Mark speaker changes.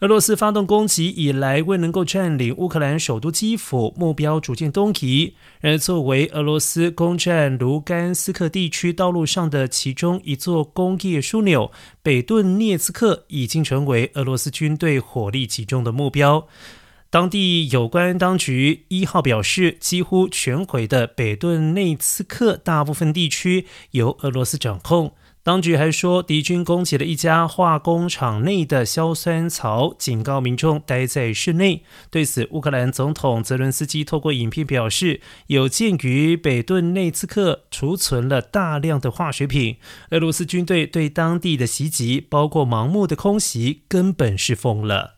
Speaker 1: 俄罗斯发动攻击以来，未能够占领乌克兰首都基辅，目标逐渐东移。而作为俄罗斯攻占卢甘斯克地区道路上的其中一座工业枢纽，北顿涅茨克已经成为俄罗斯军队火力集中的目标。当地有关当局一号表示，几乎全毁的北顿内茨克大部分地区由俄罗斯掌控。当局还说，敌军攻击了一家化工厂内的硝酸槽，警告民众待在室内。对此，乌克兰总统泽伦斯基透过影片表示，有鉴于北顿内茨克储存了大量的化学品，俄罗斯军队对当地的袭击，包括盲目的空袭，根本是疯了。